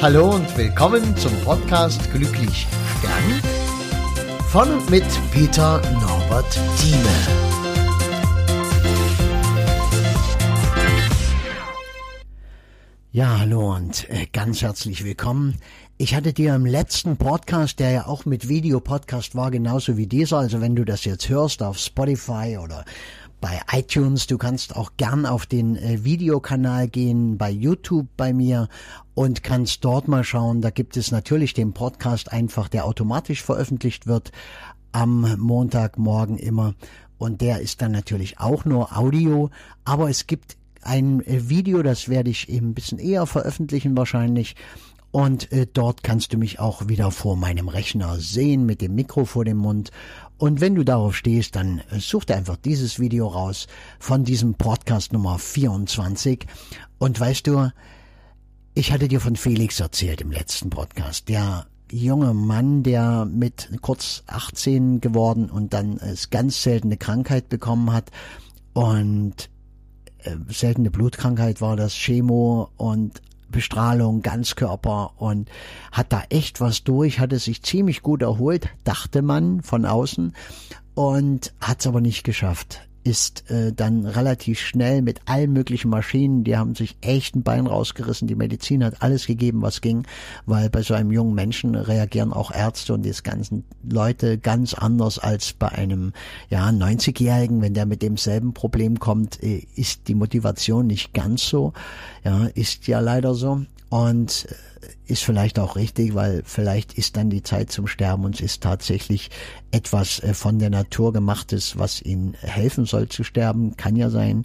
Hallo und willkommen zum Podcast Glücklich Stern von und mit Peter Norbert Thieme. Ja, hallo und äh, ganz herzlich willkommen. Ich hatte dir im letzten Podcast, der ja auch mit Videopodcast war, genauso wie dieser, also wenn du das jetzt hörst auf Spotify oder bei iTunes. Du kannst auch gern auf den äh, Videokanal gehen, bei YouTube bei mir und kannst dort mal schauen. Da gibt es natürlich den Podcast einfach, der automatisch veröffentlicht wird am Montagmorgen immer. Und der ist dann natürlich auch nur Audio. Aber es gibt ein äh, Video, das werde ich eben ein bisschen eher veröffentlichen wahrscheinlich. Und äh, dort kannst du mich auch wieder vor meinem Rechner sehen mit dem Mikro vor dem Mund und wenn du darauf stehst, dann äh, such dir einfach dieses Video raus von diesem Podcast Nummer 24. Und weißt du, ich hatte dir von Felix erzählt im letzten Podcast. Der junge Mann, der mit kurz 18 geworden und dann es ganz seltene Krankheit bekommen hat und äh, seltene Blutkrankheit war das Chemo und Bestrahlung, Ganzkörper und hat da echt was durch, hatte sich ziemlich gut erholt, dachte man von außen und hat es aber nicht geschafft ist äh, dann relativ schnell mit allen möglichen Maschinen, die haben sich echt ein Bein rausgerissen. Die Medizin hat alles gegeben, was ging, weil bei so einem jungen Menschen reagieren auch Ärzte und die ganzen Leute ganz anders als bei einem ja 90-Jährigen. Wenn der mit demselben Problem kommt, äh, ist die Motivation nicht ganz so. Ja, ist ja leider so und äh, ist vielleicht auch richtig, weil vielleicht ist dann die Zeit zum Sterben und es ist tatsächlich etwas äh, von der Natur gemachtes, was ihnen helfen soll zu sterben, kann ja sein.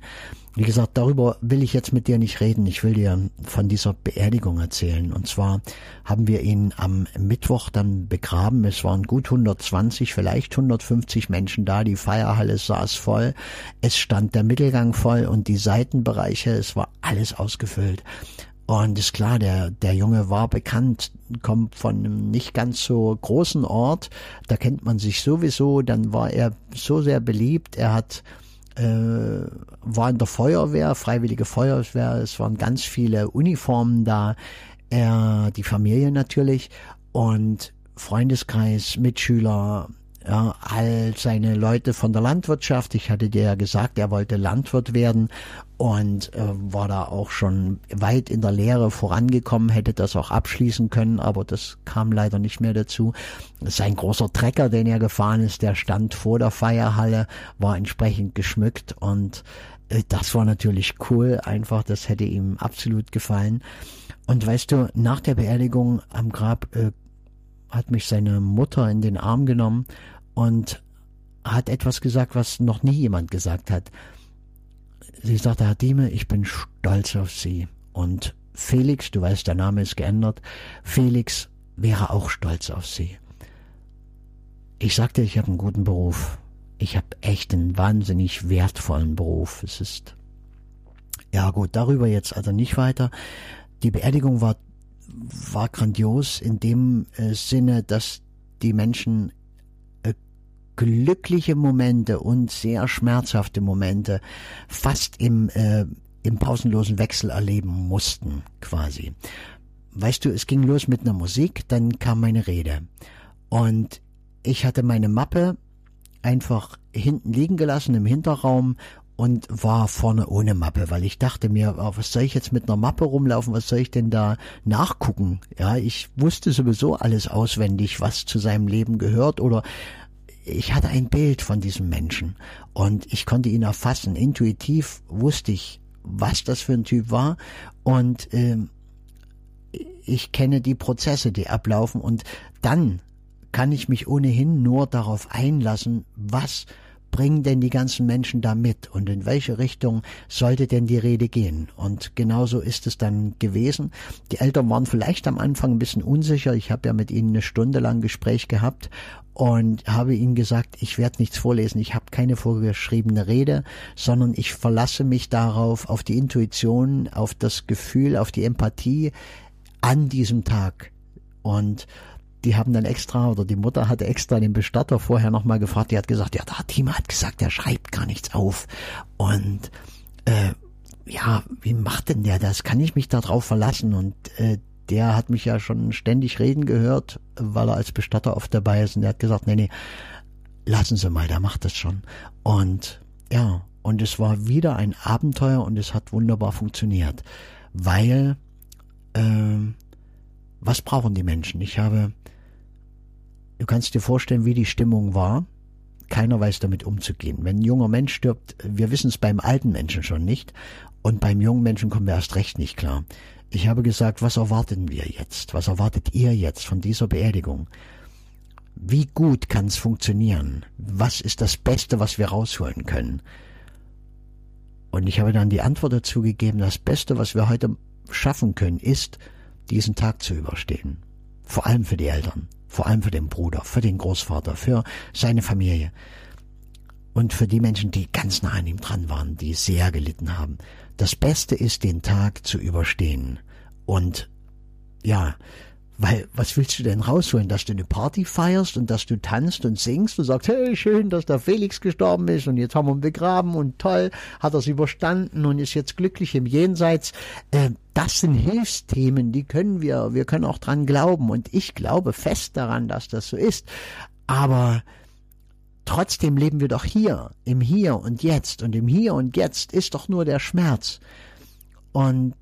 Wie gesagt, darüber will ich jetzt mit dir nicht reden. Ich will dir von dieser Beerdigung erzählen. Und zwar haben wir ihn am Mittwoch dann begraben. Es waren gut 120, vielleicht 150 Menschen da. Die Feierhalle saß voll. Es stand der Mittelgang voll und die Seitenbereiche. Es war alles ausgefüllt. Und ist klar, der, der Junge war bekannt, kommt von einem nicht ganz so großen Ort, da kennt man sich sowieso, dann war er so sehr beliebt, er hat äh, war in der Feuerwehr, freiwillige Feuerwehr, es waren ganz viele Uniformen da, er, die Familie natürlich. Und Freundeskreis, Mitschüler, ja, all seine Leute von der Landwirtschaft. Ich hatte dir ja gesagt, er wollte Landwirt werden und äh, war da auch schon weit in der Lehre vorangekommen, hätte das auch abschließen können, aber das kam leider nicht mehr dazu. Sein großer Trecker, den er gefahren ist, der stand vor der Feierhalle, war entsprechend geschmückt und äh, das war natürlich cool, einfach, das hätte ihm absolut gefallen. Und weißt du, nach der Beerdigung am Grab äh, hat mich seine Mutter in den Arm genommen und hat etwas gesagt, was noch nie jemand gesagt hat. Sie sagte, Herr Dieme, ich bin stolz auf Sie. Und Felix, du weißt, der Name ist geändert, Felix wäre auch stolz auf Sie. Ich sagte, ich habe einen guten Beruf. Ich habe echt einen wahnsinnig wertvollen Beruf. Es ist, ja gut, darüber jetzt also nicht weiter. Die Beerdigung war, war grandios in dem äh, Sinne, dass die Menschen glückliche Momente und sehr schmerzhafte Momente fast im, äh, im pausenlosen Wechsel erleben mussten, quasi. Weißt du, es ging los mit einer Musik, dann kam meine Rede. Und ich hatte meine Mappe einfach hinten liegen gelassen im Hinterraum und war vorne ohne Mappe, weil ich dachte mir, oh, was soll ich jetzt mit einer Mappe rumlaufen, was soll ich denn da nachgucken? Ja, ich wusste sowieso alles auswendig, was zu seinem Leben gehört oder ich hatte ein Bild von diesem Menschen und ich konnte ihn erfassen. Intuitiv wusste ich, was das für ein Typ war und äh, ich kenne die Prozesse, die ablaufen und dann kann ich mich ohnehin nur darauf einlassen, was bringen denn die ganzen Menschen da mit und in welche Richtung sollte denn die Rede gehen? Und genauso ist es dann gewesen. Die Eltern waren vielleicht am Anfang ein bisschen unsicher. Ich habe ja mit ihnen eine Stunde lang Gespräch gehabt und habe ihnen gesagt, ich werde nichts vorlesen, ich habe keine vorgeschriebene Rede, sondern ich verlasse mich darauf, auf die Intuition, auf das Gefühl, auf die Empathie an diesem Tag. Und die haben dann extra, oder die Mutter hatte extra den Bestatter vorher nochmal gefragt, die hat gesagt, ja, der Team hat gesagt, der schreibt gar nichts auf. Und äh, ja, wie macht denn der das? Kann ich mich darauf verlassen? Und äh, der hat mich ja schon ständig reden gehört, weil er als Bestatter oft dabei ist und der hat gesagt, nee, nee, lassen Sie mal, der macht das schon. Und ja, und es war wieder ein Abenteuer und es hat wunderbar funktioniert, weil äh, was brauchen die Menschen? Ich habe, du kannst dir vorstellen, wie die Stimmung war. Keiner weiß damit umzugehen. Wenn ein junger Mensch stirbt, wir wissen es beim alten Menschen schon nicht und beim jungen Menschen kommen wir erst recht nicht klar. Ich habe gesagt, was erwarten wir jetzt? Was erwartet ihr jetzt von dieser Beerdigung? Wie gut kann es funktionieren? Was ist das Beste, was wir rausholen können? Und ich habe dann die Antwort dazu gegeben, das Beste, was wir heute schaffen können, ist, diesen Tag zu überstehen. Vor allem für die Eltern, vor allem für den Bruder, für den Großvater, für seine Familie. Und für die Menschen, die ganz nah an ihm dran waren, die sehr gelitten haben. Das Beste ist, den Tag zu überstehen. Und ja, weil, was willst du denn rausholen? Dass du eine Party feierst und dass du tanzt und singst und sagst, hey, schön, dass der Felix gestorben ist und jetzt haben wir ihn begraben und toll, hat er es überstanden und ist jetzt glücklich im Jenseits. Äh, das sind Hilfsthemen, die können wir, wir können auch dran glauben und ich glaube fest daran, dass das so ist. Aber trotzdem leben wir doch hier, im Hier und Jetzt und im Hier und Jetzt ist doch nur der Schmerz. Und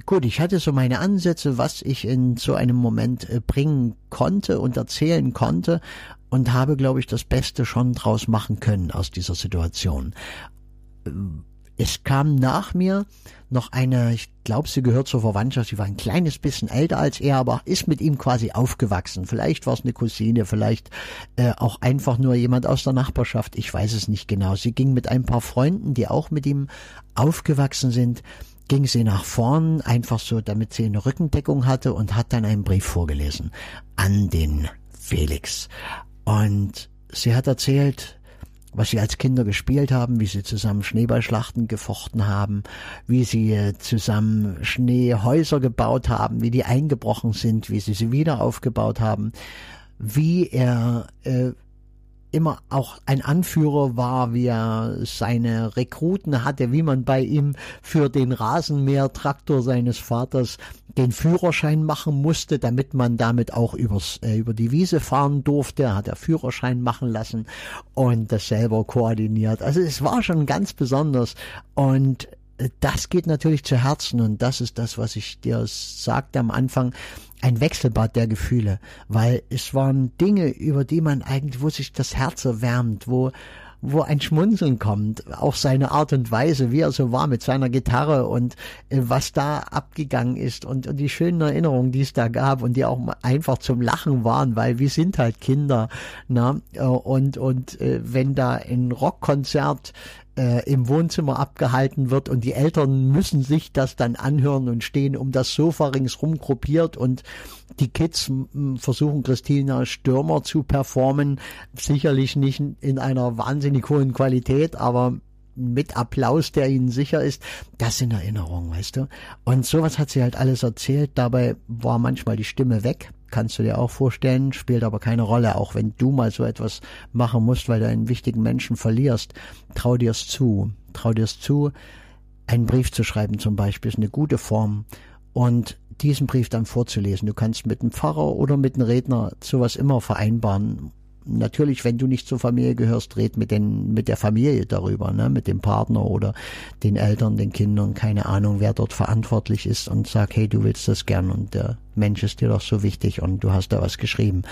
gut, ich hatte so meine Ansätze, was ich in so einem Moment äh, bringen konnte und erzählen konnte und habe, glaube ich, das Beste schon draus machen können aus dieser Situation. Es kam nach mir noch eine, ich glaube, sie gehört zur Verwandtschaft, sie war ein kleines bisschen älter als er, aber ist mit ihm quasi aufgewachsen. Vielleicht war es eine Cousine, vielleicht äh, auch einfach nur jemand aus der Nachbarschaft, ich weiß es nicht genau. Sie ging mit ein paar Freunden, die auch mit ihm aufgewachsen sind, ging sie nach vorn, einfach so, damit sie eine Rückendeckung hatte und hat dann einen Brief vorgelesen an den Felix. Und sie hat erzählt, was sie als Kinder gespielt haben, wie sie zusammen Schneeballschlachten gefochten haben, wie sie zusammen Schneehäuser gebaut haben, wie die eingebrochen sind, wie sie sie wieder aufgebaut haben, wie er äh, immer auch ein Anführer war, wie er seine Rekruten hatte, wie man bei ihm für den Rasenmähertraktor seines Vaters den Führerschein machen musste, damit man damit auch übers, äh, über die Wiese fahren durfte. Hat er Führerschein machen lassen und das selber koordiniert. Also es war schon ganz besonders und das geht natürlich zu Herzen und das ist das, was ich dir sagte am Anfang, ein Wechselbad der Gefühle, weil es waren Dinge, über die man eigentlich, wo sich das Herz erwärmt, wo wo ein Schmunzeln kommt, auch seine Art und Weise, wie er so war mit seiner Gitarre und äh, was da abgegangen ist und, und die schönen Erinnerungen, die es da gab und die auch einfach zum Lachen waren, weil wir sind halt Kinder, na äh, und und äh, wenn da ein Rockkonzert äh, im Wohnzimmer abgehalten wird und die Eltern müssen sich das dann anhören und stehen um das Sofa ringsrum gruppiert und die Kids versuchen Christina Stürmer zu performen, sicherlich nicht in einer wahnsinnig hohen Qualität, aber mit Applaus, der ihnen sicher ist, das sind Erinnerungen, weißt du? Und sowas hat sie halt alles erzählt, dabei war manchmal die Stimme weg, kannst du dir auch vorstellen, spielt aber keine Rolle, auch wenn du mal so etwas machen musst, weil du einen wichtigen Menschen verlierst, trau dir's zu, trau dir's zu, einen Brief zu schreiben zum Beispiel, ist eine gute Form. Und diesen Brief dann vorzulesen. Du kannst mit einem Pfarrer oder mit einem Redner sowas immer vereinbaren natürlich, wenn du nicht zur Familie gehörst, red mit den, mit der Familie darüber, ne, mit dem Partner oder den Eltern, den Kindern, keine Ahnung, wer dort verantwortlich ist und sag, hey, du willst das gern und der Mensch ist dir doch so wichtig und du hast da was geschrieben.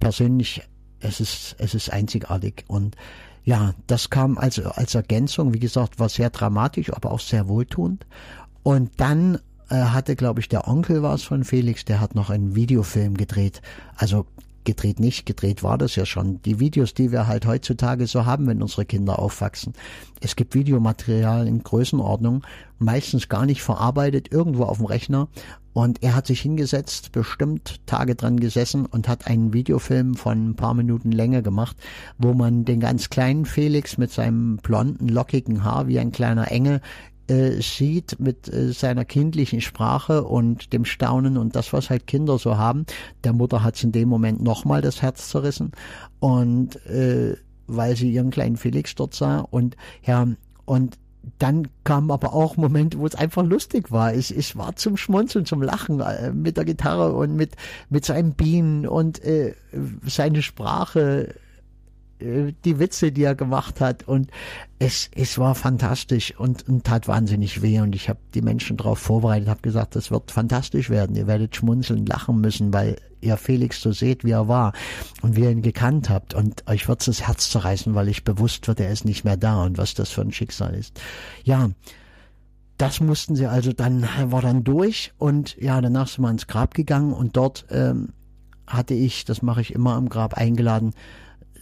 Persönlich, es ist, es ist einzigartig und ja, das kam also als Ergänzung, wie gesagt, war sehr dramatisch, aber auch sehr wohltuend. Und dann hatte, glaube ich, der Onkel war es von Felix, der hat noch einen Videofilm gedreht. Also gedreht nicht, gedreht war das ja schon. Die Videos, die wir halt heutzutage so haben, wenn unsere Kinder aufwachsen. Es gibt Videomaterial in Größenordnung, meistens gar nicht verarbeitet, irgendwo auf dem Rechner. Und er hat sich hingesetzt, bestimmt Tage dran gesessen und hat einen Videofilm von ein paar Minuten Länge gemacht, wo man den ganz kleinen Felix mit seinem blonden, lockigen Haar wie ein kleiner Engel äh, sieht mit äh, seiner kindlichen Sprache und dem Staunen und das, was halt Kinder so haben. Der Mutter hat es in dem Moment nochmal das Herz zerrissen und äh, weil sie ihren kleinen Felix dort sah und ja und dann kam aber auch Momente, wo es einfach lustig war. Ich, ich war zum Schmunzeln, zum Lachen äh, mit der Gitarre und mit, mit seinen Bienen und äh, seine Sprache die Witze, die er gemacht hat. Und es, es war fantastisch und, und tat wahnsinnig weh. Und ich habe die Menschen darauf vorbereitet, habe gesagt, das wird fantastisch werden, ihr werdet schmunzeln, lachen müssen, weil ihr Felix so seht, wie er war und wie ihr ihn gekannt habt. Und euch wird's das Herz zerreißen, weil ich bewusst wird, er ist nicht mehr da und was das für ein Schicksal ist. Ja, das mussten sie also dann, war dann durch und ja, danach sind wir ins Grab gegangen und dort ähm, hatte ich, das mache ich immer am Grab, eingeladen,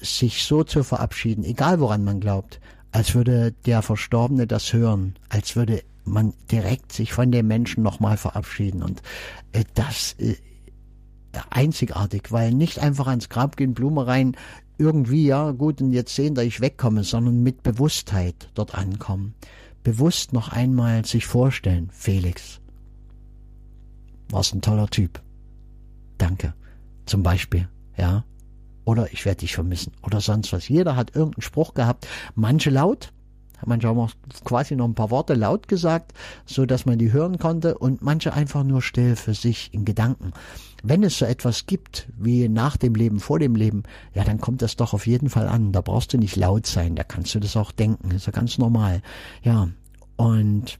sich so zu verabschieden, egal woran man glaubt, als würde der Verstorbene das hören, als würde man direkt sich von dem Menschen nochmal verabschieden. Und äh, das äh, einzigartig, weil nicht einfach ans Grab gehen, Blume rein, irgendwie, ja gut, und jetzt sehen, dass ich wegkomme, sondern mit Bewusstheit dort ankommen. Bewusst noch einmal sich vorstellen, Felix, warst ein toller Typ. Danke. Zum Beispiel, ja oder ich werde dich vermissen oder sonst was. Jeder hat irgendeinen Spruch gehabt, manche laut, manche haben auch quasi noch ein paar Worte laut gesagt, so dass man die hören konnte und manche einfach nur still für sich in Gedanken. Wenn es so etwas gibt wie nach dem Leben, vor dem Leben, ja, dann kommt das doch auf jeden Fall an. Da brauchst du nicht laut sein, da kannst du das auch denken, ist ja ganz normal. Ja, und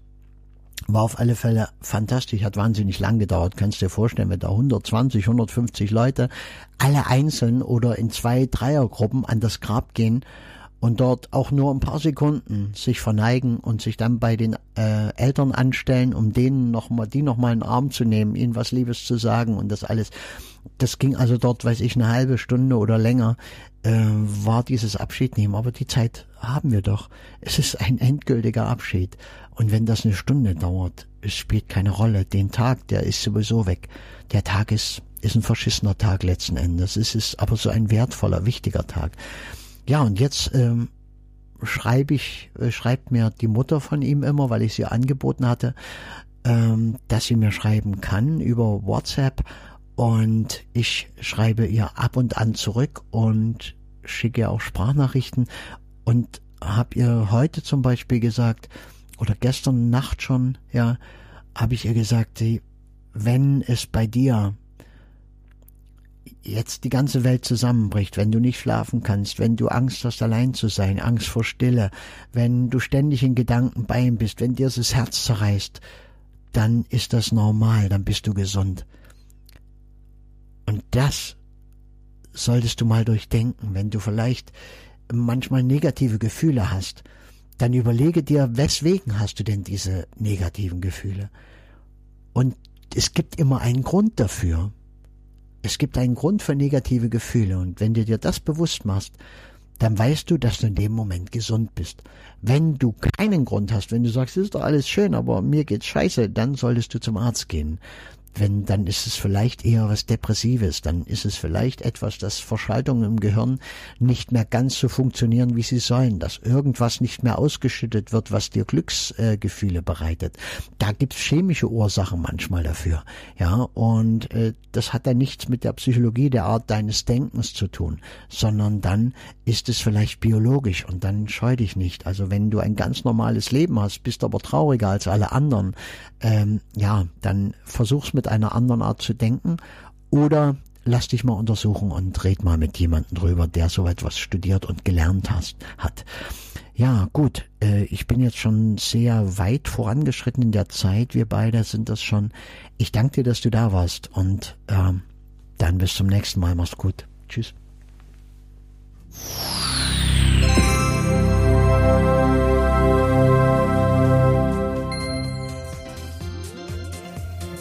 war auf alle Fälle fantastisch, hat wahnsinnig lang gedauert. Kannst dir vorstellen, wenn da 120, 150 Leute alle einzeln oder in zwei Dreiergruppen an das Grab gehen und dort auch nur ein paar Sekunden sich verneigen und sich dann bei den äh, Eltern anstellen, um denen noch mal, die noch mal in den Arm zu nehmen, ihnen was Liebes zu sagen und das alles. Das ging also dort, weiß ich, eine halbe Stunde oder länger, äh, war dieses Abschied nehmen. Aber die Zeit haben wir doch. Es ist ein endgültiger Abschied. Und wenn das eine Stunde dauert, es spielt keine Rolle. Den Tag, der ist sowieso weg. Der Tag ist, ist ein verschissener Tag letzten Endes. Es ist aber so ein wertvoller, wichtiger Tag. Ja, und jetzt ähm, schreibe ich, äh, schreibt mir die Mutter von ihm immer, weil ich sie angeboten hatte, ähm, dass sie mir schreiben kann über WhatsApp. Und ich schreibe ihr ab und an zurück und schicke ihr auch Sprachnachrichten und habe ihr heute zum Beispiel gesagt, oder gestern Nacht schon, ja, habe ich ihr gesagt, wenn es bei dir jetzt die ganze Welt zusammenbricht, wenn du nicht schlafen kannst, wenn du Angst hast, allein zu sein, Angst vor Stille, wenn du ständig in Gedanken bei ihm bist, wenn dir das Herz zerreißt, dann ist das normal, dann bist du gesund. Und das solltest du mal durchdenken, wenn du vielleicht manchmal negative Gefühle hast dann überlege dir, weswegen hast du denn diese negativen Gefühle? Und es gibt immer einen Grund dafür. Es gibt einen Grund für negative Gefühle. Und wenn du dir das bewusst machst, dann weißt du, dass du in dem Moment gesund bist. Wenn du keinen Grund hast, wenn du sagst, es ist doch alles schön, aber mir geht's scheiße, dann solltest du zum Arzt gehen wenn, dann ist es vielleicht eher was Depressives, dann ist es vielleicht etwas, dass Verschaltungen im Gehirn nicht mehr ganz so funktionieren, wie sie sollen, dass irgendwas nicht mehr ausgeschüttet wird, was dir Glücksgefühle äh, bereitet. Da gibt's chemische Ursachen manchmal dafür, ja, und äh, das hat dann nichts mit der Psychologie der Art deines Denkens zu tun, sondern dann ist es vielleicht biologisch und dann scheu dich nicht. Also wenn du ein ganz normales Leben hast, bist aber trauriger als alle anderen, ähm, ja, dann versuch's mit mit einer anderen Art zu denken oder lass dich mal untersuchen und red mal mit jemandem drüber, der so etwas studiert und gelernt hast, hat. Ja, gut, äh, ich bin jetzt schon sehr weit vorangeschritten in der Zeit. Wir beide sind das schon. Ich danke dir, dass du da warst und äh, dann bis zum nächsten Mal. Mach's gut. Tschüss.